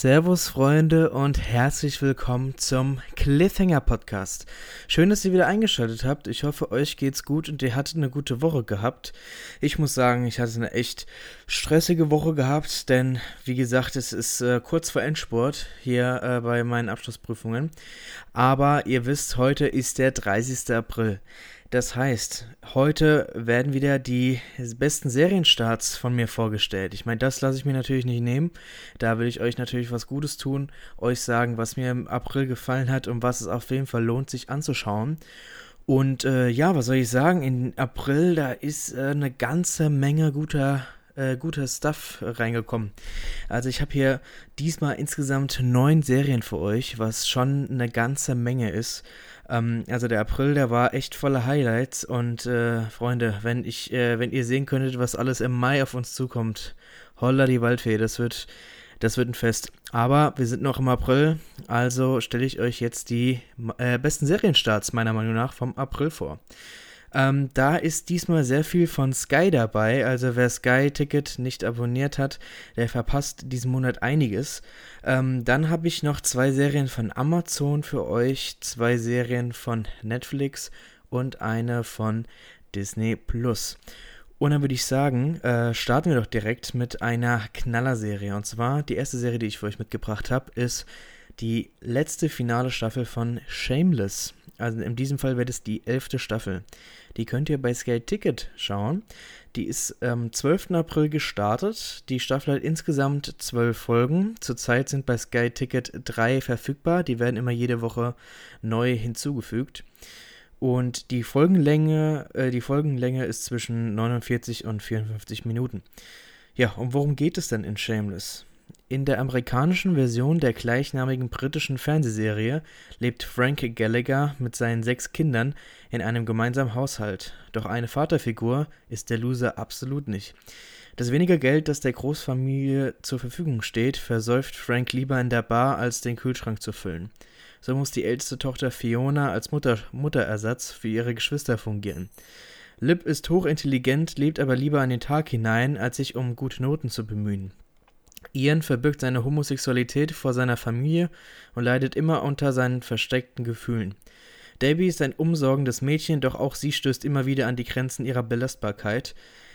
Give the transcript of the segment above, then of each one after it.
Servus Freunde und herzlich willkommen zum Cliffhanger Podcast. Schön, dass ihr wieder eingeschaltet habt. Ich hoffe, euch geht's gut und ihr hattet eine gute Woche gehabt. Ich muss sagen, ich hatte eine echt stressige Woche gehabt, denn wie gesagt, es ist äh, kurz vor Endspurt hier äh, bei meinen Abschlussprüfungen. Aber ihr wisst, heute ist der 30. April. Das heißt, heute werden wieder die besten Serienstarts von mir vorgestellt. Ich meine, das lasse ich mir natürlich nicht nehmen. Da will ich euch natürlich was Gutes tun, euch sagen, was mir im April gefallen hat und was es auf jeden Fall lohnt, sich anzuschauen. Und äh, ja, was soll ich sagen? In April, da ist äh, eine ganze Menge guter äh, guter Stuff reingekommen. Also ich habe hier diesmal insgesamt neun Serien für euch, was schon eine ganze Menge ist. Ähm, also der April, der war echt voller Highlights und äh, Freunde, wenn ich, äh, wenn ihr sehen könntet, was alles im Mai auf uns zukommt, holla die Waldfee, das wird, das wird ein Fest. Aber wir sind noch im April, also stelle ich euch jetzt die äh, besten Serienstarts meiner Meinung nach vom April vor. Ähm, da ist diesmal sehr viel von Sky dabei. Also wer Sky-Ticket nicht abonniert hat, der verpasst diesen Monat einiges. Ähm, dann habe ich noch zwei Serien von Amazon für euch, zwei Serien von Netflix und eine von Disney Plus. Und dann würde ich sagen, äh, starten wir doch direkt mit einer Knallerserie. Und zwar die erste Serie, die ich für euch mitgebracht habe, ist die letzte finale Staffel von Shameless. Also in diesem Fall wird es die elfte Staffel. Die könnt ihr bei Sky Ticket schauen. Die ist am ähm, 12. April gestartet. Die Staffel hat insgesamt zwölf Folgen. Zurzeit sind bei Sky Ticket drei verfügbar. Die werden immer jede Woche neu hinzugefügt. Und die Folgenlänge, äh, die Folgenlänge ist zwischen 49 und 54 Minuten. Ja, und worum geht es denn in Shameless? In der amerikanischen Version der gleichnamigen britischen Fernsehserie lebt Frank Gallagher mit seinen sechs Kindern in einem gemeinsamen Haushalt, doch eine Vaterfigur ist der Loser absolut nicht. Das wenige Geld, das der Großfamilie zur Verfügung steht, versäuft Frank lieber in der Bar, als den Kühlschrank zu füllen. So muss die älteste Tochter Fiona als Mutter Mutterersatz für ihre Geschwister fungieren. Lip ist hochintelligent, lebt aber lieber an den Tag hinein, als sich um gute Noten zu bemühen. Ian verbirgt seine Homosexualität vor seiner Familie und leidet immer unter seinen versteckten Gefühlen. Debbie ist ein umsorgendes Mädchen, doch auch sie stößt immer wieder an die Grenzen ihrer Belastbarkeit.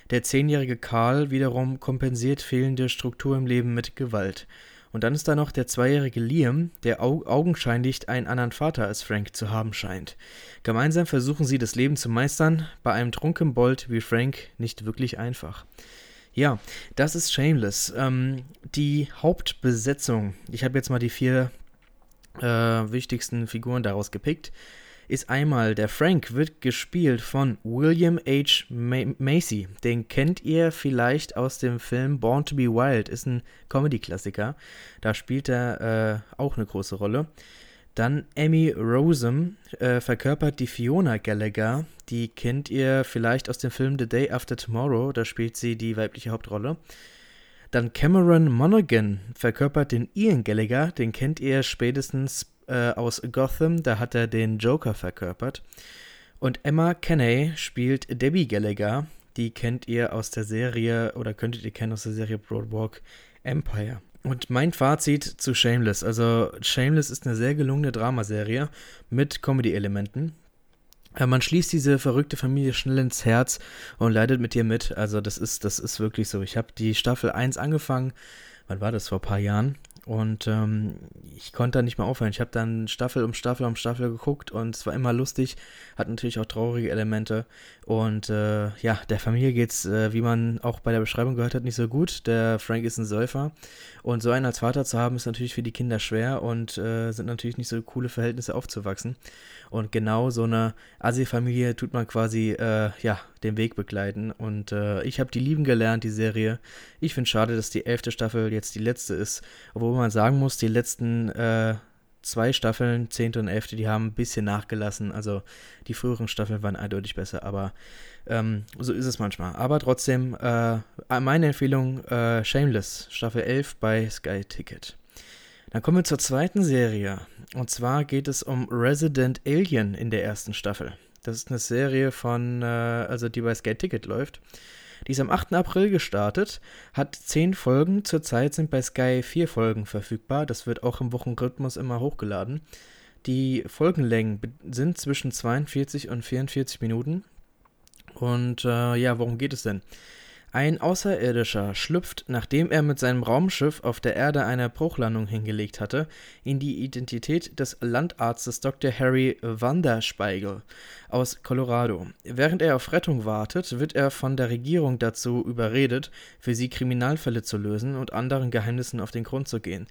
Der zehnjährige Karl wiederum kompensiert fehlende Struktur im Leben mit Gewalt. Und dann ist da noch der zweijährige Liam, der au augenscheinlich einen anderen Vater als Frank zu haben scheint. Gemeinsam versuchen sie das Leben zu meistern, bei einem Trunkenbold wie Frank nicht wirklich einfach. Ja, das ist Shameless. Ähm, die Hauptbesetzung, ich habe jetzt mal die vier äh, wichtigsten Figuren daraus gepickt, ist einmal der Frank, wird gespielt von William H. Macy. Den kennt ihr vielleicht aus dem Film Born to be Wild, ist ein Comedy-Klassiker. Da spielt er äh, auch eine große Rolle. Dann Amy Rosem äh, verkörpert die Fiona Gallagher. Die kennt ihr vielleicht aus dem Film The Day After Tomorrow. Da spielt sie die weibliche Hauptrolle. Dann Cameron Monaghan verkörpert den Ian Gallagher. Den kennt ihr spätestens äh, aus Gotham. Da hat er den Joker verkörpert. Und Emma Kenney spielt Debbie Gallagher. Die kennt ihr aus der Serie oder könntet ihr kennen aus der Serie Broadwalk Empire. Und mein Fazit zu Shameless. Also, Shameless ist eine sehr gelungene Dramaserie mit Comedy-Elementen. Äh, man schließt diese verrückte Familie schnell ins Herz und leidet mit ihr mit. Also, das ist, das ist wirklich so. Ich habe die Staffel 1 angefangen. Wann war das? Vor ein paar Jahren. Und ähm, ich konnte da nicht mehr aufhören. Ich habe dann Staffel um Staffel um Staffel geguckt und es war immer lustig, hat natürlich auch traurige Elemente. Und äh, ja, der Familie geht's, äh, wie man auch bei der Beschreibung gehört hat, nicht so gut. Der Frank ist ein Säufer. Und so einen als Vater zu haben, ist natürlich für die Kinder schwer und äh, sind natürlich nicht so coole Verhältnisse aufzuwachsen. Und genau so eine Assi-Familie tut man quasi, äh, ja, den Weg begleiten. Und äh, ich habe die lieben gelernt, die Serie. Ich finde schade, dass die elfte Staffel jetzt die letzte ist. Obwohl man sagen muss, die letzten äh, zwei Staffeln, zehnte und elfte, die haben ein bisschen nachgelassen. Also die früheren Staffeln waren eindeutig besser, aber ähm, so ist es manchmal. Aber trotzdem, äh, meine Empfehlung, äh, Shameless, Staffel 11 bei Sky Ticket. Dann kommen wir zur zweiten Serie. Und zwar geht es um Resident Alien in der ersten Staffel. Das ist eine Serie von, äh, also die bei Sky Ticket läuft. Die ist am 8. April gestartet, hat 10 Folgen. Zurzeit sind bei Sky 4 Folgen verfügbar. Das wird auch im Wochenrhythmus immer hochgeladen. Die Folgenlängen sind zwischen 42 und 44 Minuten. Und äh, ja, worum geht es denn? Ein Außerirdischer schlüpft, nachdem er mit seinem Raumschiff auf der Erde eine Bruchlandung hingelegt hatte, in die Identität des Landarztes Dr. Harry Vanderspiegel aus Colorado. Während er auf Rettung wartet, wird er von der Regierung dazu überredet, für sie Kriminalfälle zu lösen und anderen Geheimnissen auf den Grund zu gehen.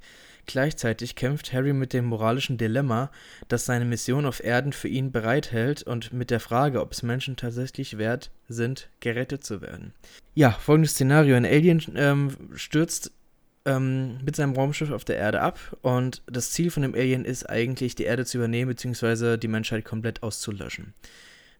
Gleichzeitig kämpft Harry mit dem moralischen Dilemma, das seine Mission auf Erden für ihn bereithält und mit der Frage, ob es Menschen tatsächlich wert sind, gerettet zu werden. Ja, folgendes Szenario. Ein Alien ähm, stürzt ähm, mit seinem Raumschiff auf der Erde ab und das Ziel von dem Alien ist eigentlich, die Erde zu übernehmen bzw. die Menschheit komplett auszulöschen.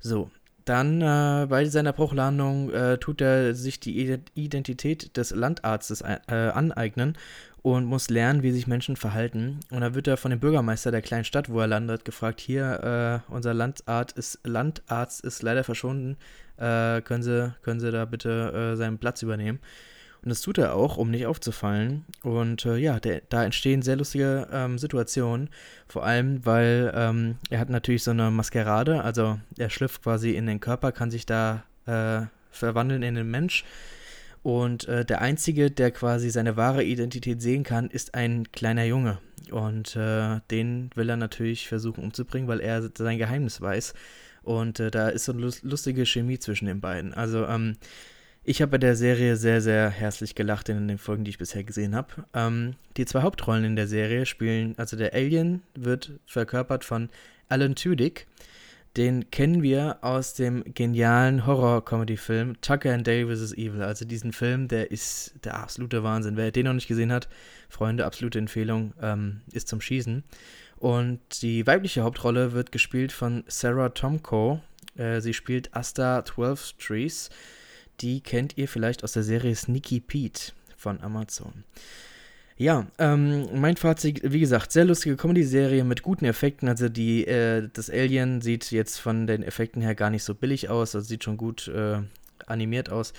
So, dann äh, bei seiner Bruchlandung äh, tut er sich die Identität des Landarztes äh, aneignen und muss lernen, wie sich Menschen verhalten. Und da wird er von dem Bürgermeister der kleinen Stadt, wo er landet, gefragt: Hier, äh, unser Landarzt ist, Landarzt ist leider verschwunden. Äh, können, Sie, können Sie da bitte äh, seinen Platz übernehmen? Und das tut er auch, um nicht aufzufallen. Und äh, ja, der, da entstehen sehr lustige ähm, Situationen. Vor allem, weil ähm, er hat natürlich so eine Maskerade, also er schlüpft quasi in den Körper, kann sich da äh, verwandeln in den Mensch und äh, der Einzige, der quasi seine wahre Identität sehen kann, ist ein kleiner Junge. Und äh, den will er natürlich versuchen umzubringen, weil er sein Geheimnis weiß. Und äh, da ist so eine lustige Chemie zwischen den beiden. Also, ähm, ich habe bei der Serie sehr, sehr herzlich gelacht in den Folgen, die ich bisher gesehen habe. Ähm, die zwei Hauptrollen in der Serie spielen, also der Alien wird verkörpert von Alan Tudyk den kennen wir aus dem genialen Horror-Comedy-Film Tucker and Dale vs. Evil. Also diesen Film, der ist der absolute Wahnsinn. Wer den noch nicht gesehen hat, Freunde, absolute Empfehlung, ähm, ist zum Schießen. Und die weibliche Hauptrolle wird gespielt von Sarah Tomko. Äh, sie spielt Asta 12 Trees. Die kennt ihr vielleicht aus der Serie Sneaky Pete von Amazon. Ja, ähm, mein Fazit, wie gesagt, sehr lustige Comedy-Serie mit guten Effekten. Also die, äh, das Alien sieht jetzt von den Effekten her gar nicht so billig aus, also sieht schon gut äh, animiert aus.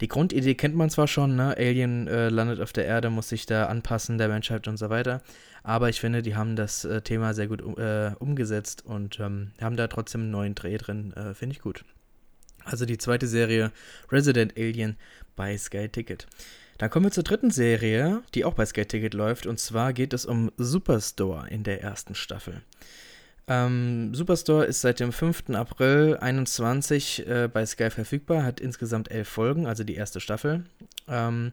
Die Grundidee kennt man zwar schon, ne? Alien äh, landet auf der Erde, muss sich da anpassen, der Menschheit und so weiter. Aber ich finde, die haben das äh, Thema sehr gut äh, umgesetzt und ähm, haben da trotzdem einen neuen Dreh drin. Äh, finde ich gut. Also die zweite Serie Resident Alien bei Sky Ticket. Dann kommen wir zur dritten Serie, die auch bei Skate Ticket läuft. Und zwar geht es um Superstore in der ersten Staffel. Ähm, Superstore ist seit dem 5. April 21 äh, bei Sky verfügbar, hat insgesamt elf Folgen, also die erste Staffel. Ähm,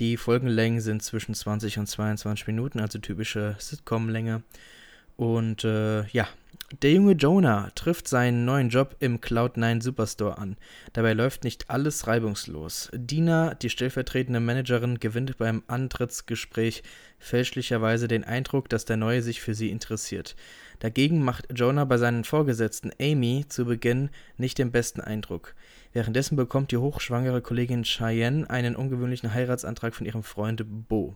die Folgenlängen sind zwischen 20 und 22 Minuten, also typische Sitcom-Länge. Und äh, ja, der junge Jonah trifft seinen neuen Job im Cloud9 Superstore an. Dabei läuft nicht alles reibungslos. Dina, die stellvertretende Managerin, gewinnt beim Antrittsgespräch fälschlicherweise den Eindruck, dass der Neue sich für sie interessiert. Dagegen macht Jonah bei seinen Vorgesetzten Amy zu Beginn nicht den besten Eindruck. Währenddessen bekommt die hochschwangere Kollegin Cheyenne einen ungewöhnlichen Heiratsantrag von ihrem Freund Bo.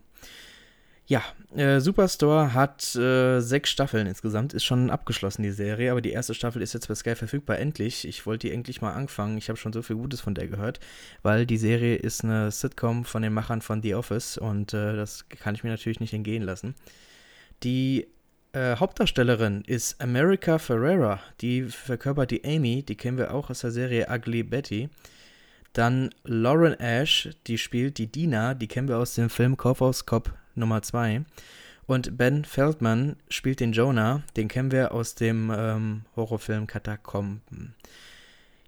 Ja, äh, Superstore hat äh, sechs Staffeln insgesamt, ist schon abgeschlossen, die Serie, aber die erste Staffel ist jetzt bei Sky verfügbar, endlich. Ich wollte die endlich mal anfangen, ich habe schon so viel Gutes von der gehört, weil die Serie ist eine Sitcom von den Machern von The Office und äh, das kann ich mir natürlich nicht entgehen lassen. Die äh, Hauptdarstellerin ist America Ferrera, die verkörpert die Amy, die kennen wir auch aus der Serie Ugly Betty. Dann Lauren Ash, die spielt die Dina, die kennen wir aus dem Film Kaufhaus Cop Nummer 2. Und Ben Feldman spielt den Jonah, den kennen wir aus dem ähm, Horrorfilm Katakomben.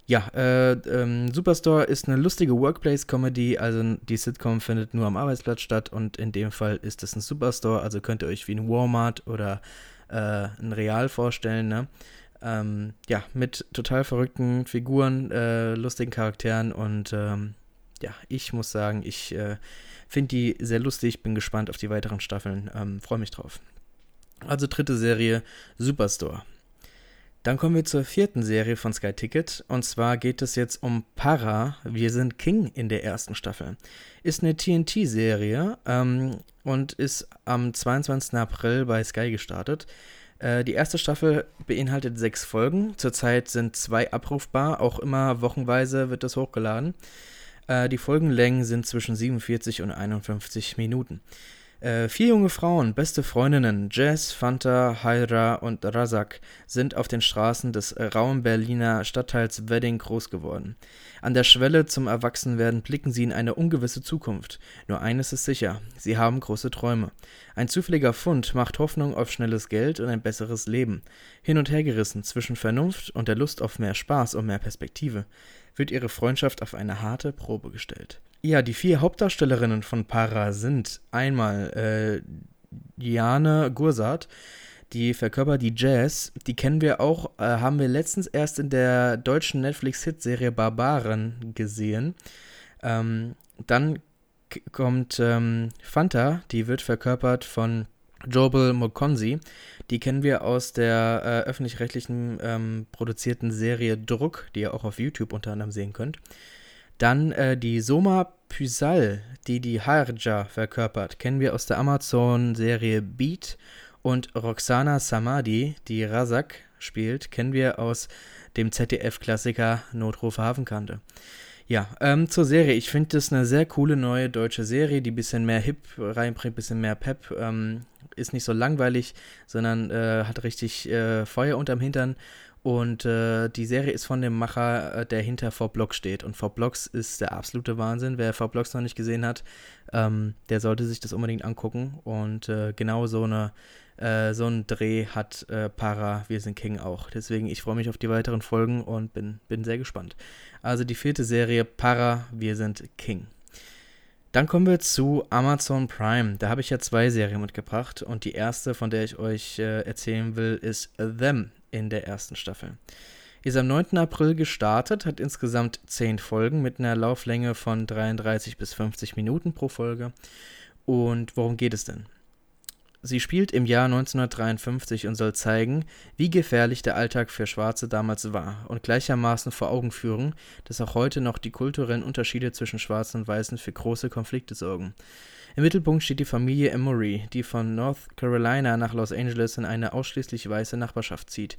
Ja, äh, ähm, Superstore ist eine lustige Workplace-Comedy, also die Sitcom findet nur am Arbeitsplatz statt und in dem Fall ist es ein Superstore, also könnt ihr euch wie ein Walmart oder äh, ein Real vorstellen, ne? Ähm, ja, mit total verrückten Figuren, äh, lustigen Charakteren und ähm, ja, ich muss sagen, ich äh, Finde die sehr lustig, bin gespannt auf die weiteren Staffeln, ähm, freue mich drauf. Also dritte Serie, Superstore. Dann kommen wir zur vierten Serie von Sky Ticket. Und zwar geht es jetzt um Para, wir sind King in der ersten Staffel. Ist eine TNT-Serie ähm, und ist am 22. April bei Sky gestartet. Äh, die erste Staffel beinhaltet sechs Folgen. Zurzeit sind zwei abrufbar, auch immer wochenweise wird das hochgeladen. Äh, die Folgenlängen sind zwischen 47 und 51 Minuten. Äh, vier junge Frauen, beste Freundinnen, Jess, Fanta, Haira und Razak, sind auf den Straßen des rauen Berliner Stadtteils Wedding groß geworden. An der Schwelle zum Erwachsenwerden blicken sie in eine ungewisse Zukunft. Nur eines ist sicher: Sie haben große Träume. Ein zufälliger Fund macht Hoffnung auf schnelles Geld und ein besseres Leben. Hin und her gerissen zwischen Vernunft und der Lust auf mehr Spaß und mehr Perspektive, wird ihre Freundschaft auf eine harte Probe gestellt. Ja, die vier Hauptdarstellerinnen von Para sind einmal äh, Diane Gursat, die verkörpert die Jazz. Die kennen wir auch, äh, haben wir letztens erst in der deutschen Netflix-Hit-Serie Barbaren gesehen. Ähm, dann kommt ähm, Fanta, die wird verkörpert von Jobel Mokonzi. Die kennen wir aus der äh, öffentlich-rechtlichen ähm, produzierten Serie Druck, die ihr auch auf YouTube unter anderem sehen könnt. Dann äh, die Soma Pysal, die die Harja verkörpert, kennen wir aus der Amazon-Serie Beat. Und Roxana Samadi, die Razak spielt, kennen wir aus dem ZDF-Klassiker Notruf Hafenkante. Ja, ähm, zur Serie. Ich finde das eine sehr coole neue deutsche Serie, die ein bisschen mehr Hip reinbringt, ein bisschen mehr Pep. Ähm, ist nicht so langweilig, sondern äh, hat richtig äh, Feuer unterm Hintern und äh, die Serie ist von dem Macher, äh, der hinter V-Blocks steht. Und V-Blocks ist der absolute Wahnsinn. Wer V-Blocks noch nicht gesehen hat, ähm, der sollte sich das unbedingt angucken. Und äh, genau so, eine, äh, so einen Dreh hat äh, Para Wir sind King auch. Deswegen, ich freue mich auf die weiteren Folgen und bin, bin sehr gespannt. Also die vierte Serie Para Wir sind King. Dann kommen wir zu Amazon Prime. Da habe ich ja zwei Serien mitgebracht. Und die erste, von der ich euch äh, erzählen will, ist Them in der ersten Staffel. Ist am 9. April gestartet, hat insgesamt 10 Folgen mit einer Lauflänge von 33 bis 50 Minuten pro Folge. Und worum geht es denn? Sie spielt im Jahr 1953 und soll zeigen, wie gefährlich der Alltag für Schwarze damals war und gleichermaßen vor Augen führen, dass auch heute noch die kulturellen Unterschiede zwischen Schwarzen und Weißen für große Konflikte sorgen. Im Mittelpunkt steht die Familie Emory, die von North Carolina nach Los Angeles in eine ausschließlich weiße Nachbarschaft zieht.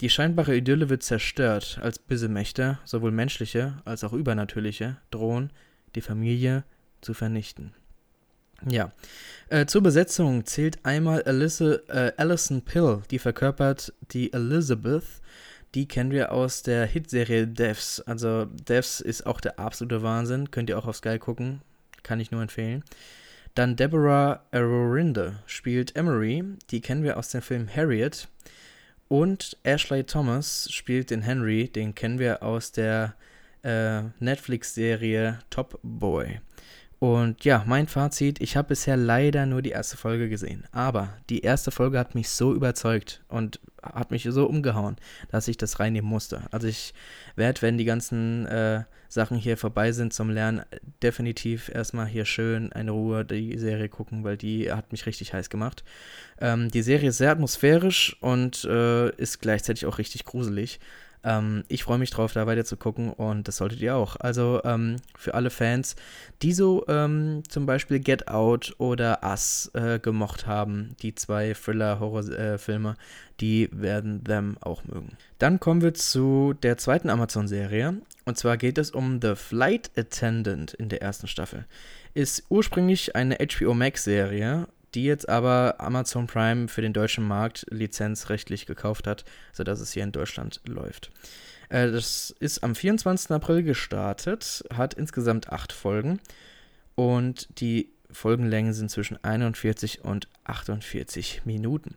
Die scheinbare Idylle wird zerstört, als böse Mächte, sowohl menschliche als auch übernatürliche, drohen, die Familie zu vernichten. Ja, äh, zur Besetzung zählt einmal Alyssa, äh, Alison Pill, die verkörpert die Elizabeth. Die kennen wir aus der Hitserie Devs. Also Devs ist auch der absolute Wahnsinn. Könnt ihr auch auf Sky gucken. Kann ich nur empfehlen. Dann Deborah Arorinde spielt Emery, die kennen wir aus dem Film Harriet. Und Ashley Thomas spielt den Henry, den kennen wir aus der äh, Netflix-Serie Top Boy. Und ja, mein Fazit, ich habe bisher leider nur die erste Folge gesehen. Aber die erste Folge hat mich so überzeugt und hat mich so umgehauen, dass ich das reinnehmen musste. Also ich werde, wenn die ganzen äh, Sachen hier vorbei sind zum Lernen, definitiv erstmal hier schön eine Ruhe die Serie gucken, weil die hat mich richtig heiß gemacht. Ähm, die Serie ist sehr atmosphärisch und äh, ist gleichzeitig auch richtig gruselig. Ähm, ich freue mich drauf, da weiter zu gucken und das solltet ihr auch. Also ähm, für alle Fans, die so ähm, zum Beispiel Get Out oder Us äh, gemocht haben, die zwei Thriller-Horror-Filme, die werden Them auch mögen. Dann kommen wir zu der zweiten Amazon-Serie und zwar geht es um The Flight Attendant in der ersten Staffel. Ist ursprünglich eine HBO Max-Serie die jetzt aber Amazon Prime für den deutschen Markt lizenzrechtlich gekauft hat, sodass es hier in Deutschland läuft. Äh, das ist am 24. April gestartet, hat insgesamt acht Folgen und die Folgenlängen sind zwischen 41 und 48 Minuten.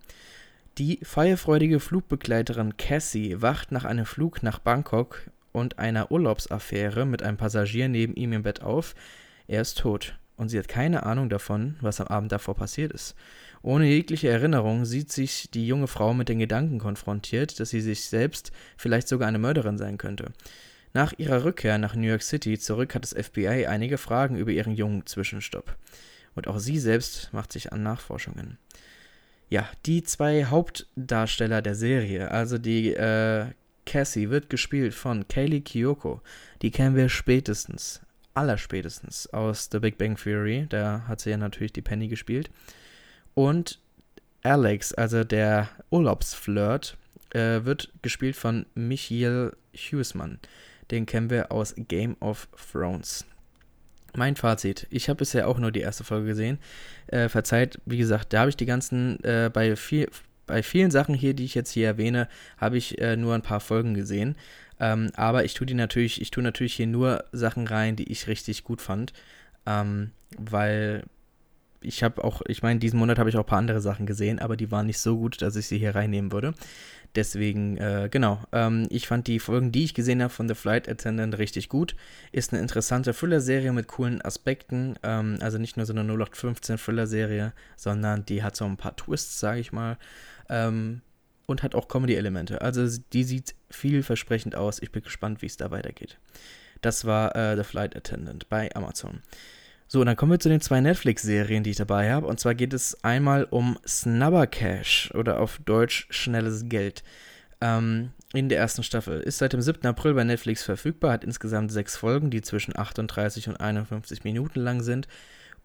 Die feierfreudige Flugbegleiterin Cassie wacht nach einem Flug nach Bangkok und einer Urlaubsaffäre mit einem Passagier neben ihm im Bett auf. Er ist tot und sie hat keine Ahnung davon, was am Abend davor passiert ist. Ohne jegliche Erinnerung sieht sich die junge Frau mit den Gedanken konfrontiert, dass sie sich selbst vielleicht sogar eine Mörderin sein könnte. Nach ihrer Rückkehr nach New York City zurück hat das FBI einige Fragen über ihren jungen Zwischenstopp. Und auch sie selbst macht sich an Nachforschungen. Ja, die zwei Hauptdarsteller der Serie, also die äh, Cassie wird gespielt von Kaylee Kyoko. Die kennen wir spätestens allerspätestens aus The Big Bang Theory. Da hat sie ja natürlich die Penny gespielt. Und Alex, also der Urlaubsflirt, äh, wird gespielt von Michiel Huisman. Den kennen wir aus Game of Thrones. Mein Fazit. Ich habe bisher auch nur die erste Folge gesehen. Äh, verzeiht, wie gesagt, da habe ich die ganzen, äh, bei, viel, bei vielen Sachen hier, die ich jetzt hier erwähne, habe ich äh, nur ein paar Folgen gesehen. Ähm, aber ich tue die natürlich, ich tue natürlich hier nur Sachen rein, die ich richtig gut fand. Ähm, weil ich habe auch, ich meine, diesen Monat habe ich auch ein paar andere Sachen gesehen, aber die waren nicht so gut, dass ich sie hier reinnehmen würde. Deswegen, äh, genau, ähm, ich fand die Folgen, die ich gesehen habe von The Flight Attendant richtig gut. Ist eine interessante Thriller-Serie mit coolen Aspekten. Ähm, also nicht nur so eine 0815 Thriller-Serie, sondern die hat so ein paar Twists, sage ich mal. Ähm, und hat auch Comedy-Elemente. Also die sieht vielversprechend aus. Ich bin gespannt, wie es da weitergeht. Das war äh, The Flight Attendant bei Amazon. So, und dann kommen wir zu den zwei Netflix-Serien, die ich dabei habe. Und zwar geht es einmal um Snubber Cash oder auf Deutsch schnelles Geld. Ähm, in der ersten Staffel. Ist seit dem 7. April bei Netflix verfügbar, hat insgesamt sechs Folgen, die zwischen 38 und 51 Minuten lang sind.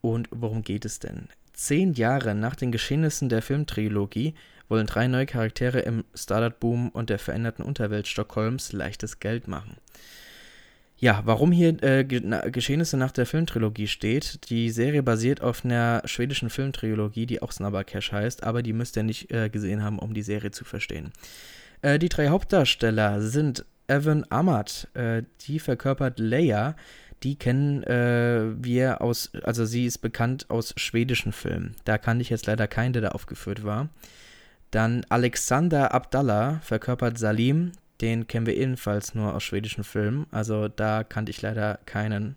Und worum geht es denn? Zehn Jahre nach den Geschehnissen der Filmtrilogie wollen drei neue Charaktere im Startup-Boom und der veränderten Unterwelt Stockholms leichtes Geld machen. Ja, warum hier äh, Geschehnisse nach der Filmtrilogie steht. Die Serie basiert auf einer schwedischen Filmtrilogie, die auch Snubber Cash heißt, aber die müsst ihr nicht äh, gesehen haben, um die Serie zu verstehen. Äh, die drei Hauptdarsteller sind Evan Amat, äh, die verkörpert Leia. Die kennen äh, wir aus, also sie ist bekannt aus schwedischen Filmen. Da kann ich jetzt leider keinen, der da aufgeführt war. Dann Alexander Abdallah verkörpert Salim. Den kennen wir ebenfalls nur aus schwedischen Filmen, also da kannte ich leider keinen.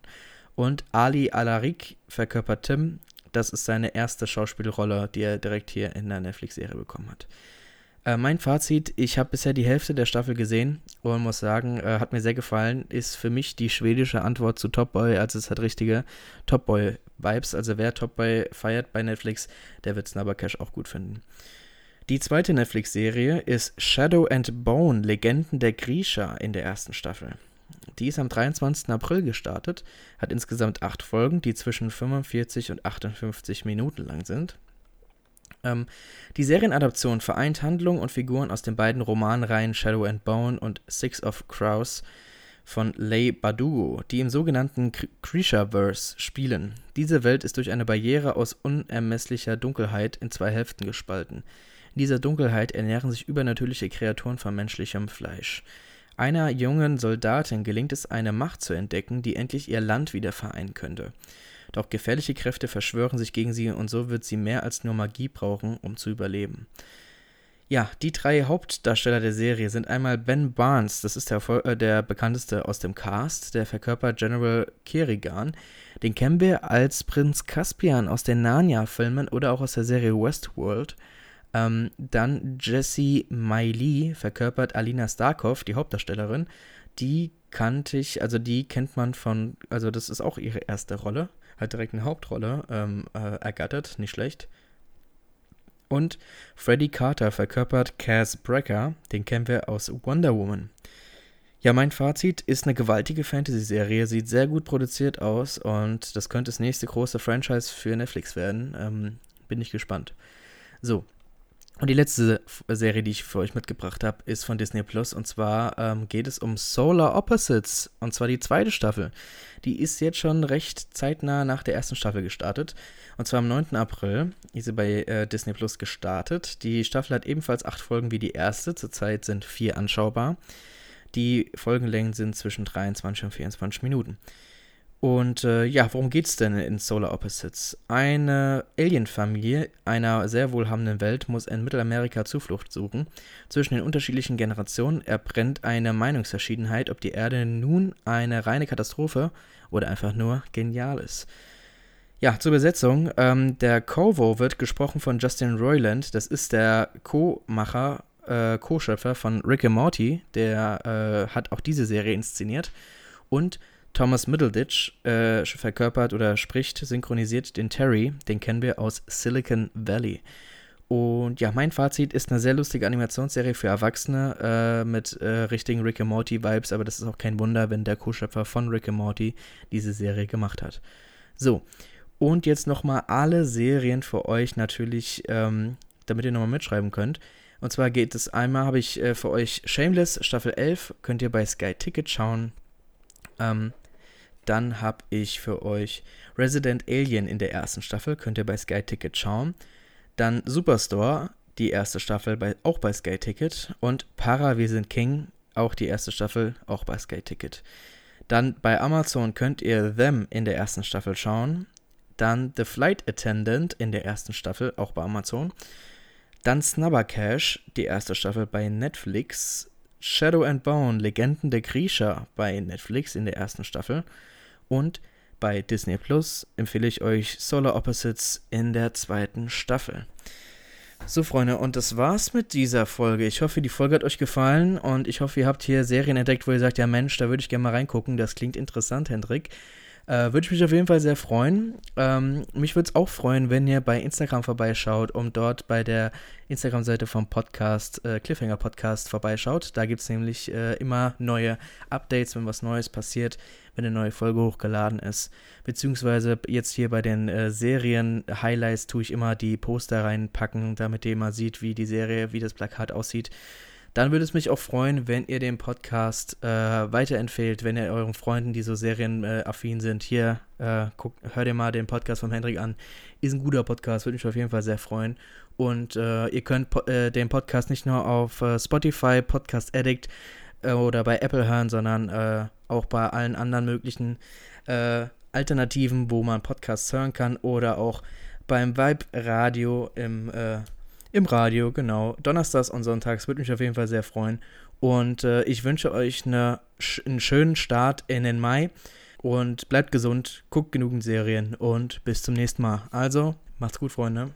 Und Ali Alarik verkörpert Tim. Das ist seine erste Schauspielrolle, die er direkt hier in der Netflix-Serie bekommen hat. Äh, mein Fazit, ich habe bisher die Hälfte der Staffel gesehen und muss sagen, äh, hat mir sehr gefallen. Ist für mich die schwedische Antwort zu Top Boy, also es hat richtige Top Boy-Vibes. Also wer Top Boy feiert bei Netflix, der wird Snubber Cash auch gut finden. Die zweite Netflix-Serie ist Shadow and Bone, Legenden der Grisha in der ersten Staffel. Die ist am 23. April gestartet, hat insgesamt acht Folgen, die zwischen 45 und 58 Minuten lang sind. Ähm, die Serienadaption vereint Handlung und Figuren aus den beiden Romanreihen Shadow and Bone und Six of Crows von Leigh Bardugo, die im sogenannten Grisha-Verse spielen. Diese Welt ist durch eine Barriere aus unermesslicher Dunkelheit in zwei Hälften gespalten. In dieser Dunkelheit ernähren sich übernatürliche Kreaturen von menschlichem Fleisch. Einer jungen Soldatin gelingt es, eine Macht zu entdecken, die endlich ihr Land wieder vereinen könnte. Doch gefährliche Kräfte verschwören sich gegen sie und so wird sie mehr als nur Magie brauchen, um zu überleben. Ja, die drei Hauptdarsteller der Serie sind einmal Ben Barnes, das ist der, äh, der bekannteste aus dem Cast, der verkörpert General Kerrigan. Den kennen wir als Prinz Caspian aus den Narnia-Filmen oder auch aus der Serie Westworld. Ähm, dann Jessie Miley verkörpert Alina Starkov, die Hauptdarstellerin. Die kannte ich, also die kennt man von, also das ist auch ihre erste Rolle, hat direkt eine Hauptrolle ähm, äh, ergattert, nicht schlecht. Und Freddie Carter verkörpert Cass Brecker, den kennen wir aus Wonder Woman. Ja, mein Fazit ist eine gewaltige Fantasy-Serie, sieht sehr gut produziert aus und das könnte das nächste große Franchise für Netflix werden. Ähm, bin ich gespannt. So, und die letzte Serie, die ich für euch mitgebracht habe, ist von Disney Plus. Und zwar ähm, geht es um Solar Opposites. Und zwar die zweite Staffel. Die ist jetzt schon recht zeitnah nach der ersten Staffel gestartet. Und zwar am 9. April ist sie bei äh, Disney Plus gestartet. Die Staffel hat ebenfalls acht Folgen wie die erste. Zurzeit sind vier anschaubar. Die Folgenlängen sind zwischen 23 und 24 Minuten. Und äh, ja, worum geht's denn in Solar Opposites? Eine Alien-Familie einer sehr wohlhabenden Welt muss in Mittelamerika Zuflucht suchen. Zwischen den unterschiedlichen Generationen erbrennt eine Meinungsverschiedenheit, ob die Erde nun eine reine Katastrophe oder einfach nur genial ist. Ja, zur Besetzung. Ähm, der Corvo wird gesprochen von Justin Roiland. Das ist der Co-Macher, äh, Co-Schöpfer von Rick and Morty. Der äh, hat auch diese Serie inszeniert. Und Thomas Middleditch äh, verkörpert oder spricht, synchronisiert den Terry, den kennen wir aus Silicon Valley. Und ja, mein Fazit ist eine sehr lustige Animationsserie für Erwachsene äh, mit äh, richtigen Rick and Morty Vibes, aber das ist auch kein Wunder, wenn der Co-Schöpfer von Rick and Morty diese Serie gemacht hat. So, und jetzt nochmal alle Serien für euch natürlich, ähm, damit ihr nochmal mitschreiben könnt. Und zwar geht es einmal, habe ich äh, für euch Shameless Staffel 11, könnt ihr bei Sky Ticket schauen. Ähm, Dann habe ich für euch Resident Alien in der ersten Staffel, könnt ihr bei Sky Ticket schauen. Dann Superstore, die erste Staffel bei, auch bei Sky Ticket. Und Para, wir sind King, auch die erste Staffel, auch bei Sky Ticket. Dann bei Amazon könnt ihr Them in der ersten Staffel schauen. Dann The Flight Attendant in der ersten Staffel, auch bei Amazon. Dann Snubber Cash, die erste Staffel bei Netflix. Shadow and Bone, Legenden der Griecher bei Netflix in der ersten Staffel. Und bei Disney Plus empfehle ich euch Solar Opposites in der zweiten Staffel. So, Freunde, und das war's mit dieser Folge. Ich hoffe, die Folge hat euch gefallen und ich hoffe, ihr habt hier Serien entdeckt, wo ihr sagt, ja Mensch, da würde ich gerne mal reingucken. Das klingt interessant, Hendrik. Äh, würde ich mich auf jeden Fall sehr freuen. Ähm, mich würde es auch freuen, wenn ihr bei Instagram vorbeischaut und dort bei der Instagram-Seite vom Podcast, äh, Cliffhanger Podcast, vorbeischaut. Da gibt es nämlich äh, immer neue Updates, wenn was Neues passiert, wenn eine neue Folge hochgeladen ist. Beziehungsweise jetzt hier bei den äh, Serien-Highlights tue ich immer die Poster reinpacken, damit ihr mal sieht, wie die Serie, wie das Plakat aussieht. Dann würde es mich auch freuen, wenn ihr den Podcast äh, weiterempfehlt, wenn ihr euren Freunden, die so serienaffin sind, hier, äh, guckt, hört ihr mal den Podcast von Hendrik an. Ist ein guter Podcast, würde mich auf jeden Fall sehr freuen. Und äh, ihr könnt po äh, den Podcast nicht nur auf äh, Spotify, Podcast Addict äh, oder bei Apple hören, sondern auch bei allen anderen möglichen Alternativen, wo man Podcasts hören kann oder auch beim Vibe Radio im im Radio, genau. Donnerstags und Sonntags würde mich auf jeden Fall sehr freuen. Und äh, ich wünsche euch eine, einen schönen Start in den Mai. Und bleibt gesund, guckt genügend Serien und bis zum nächsten Mal. Also, macht's gut, Freunde.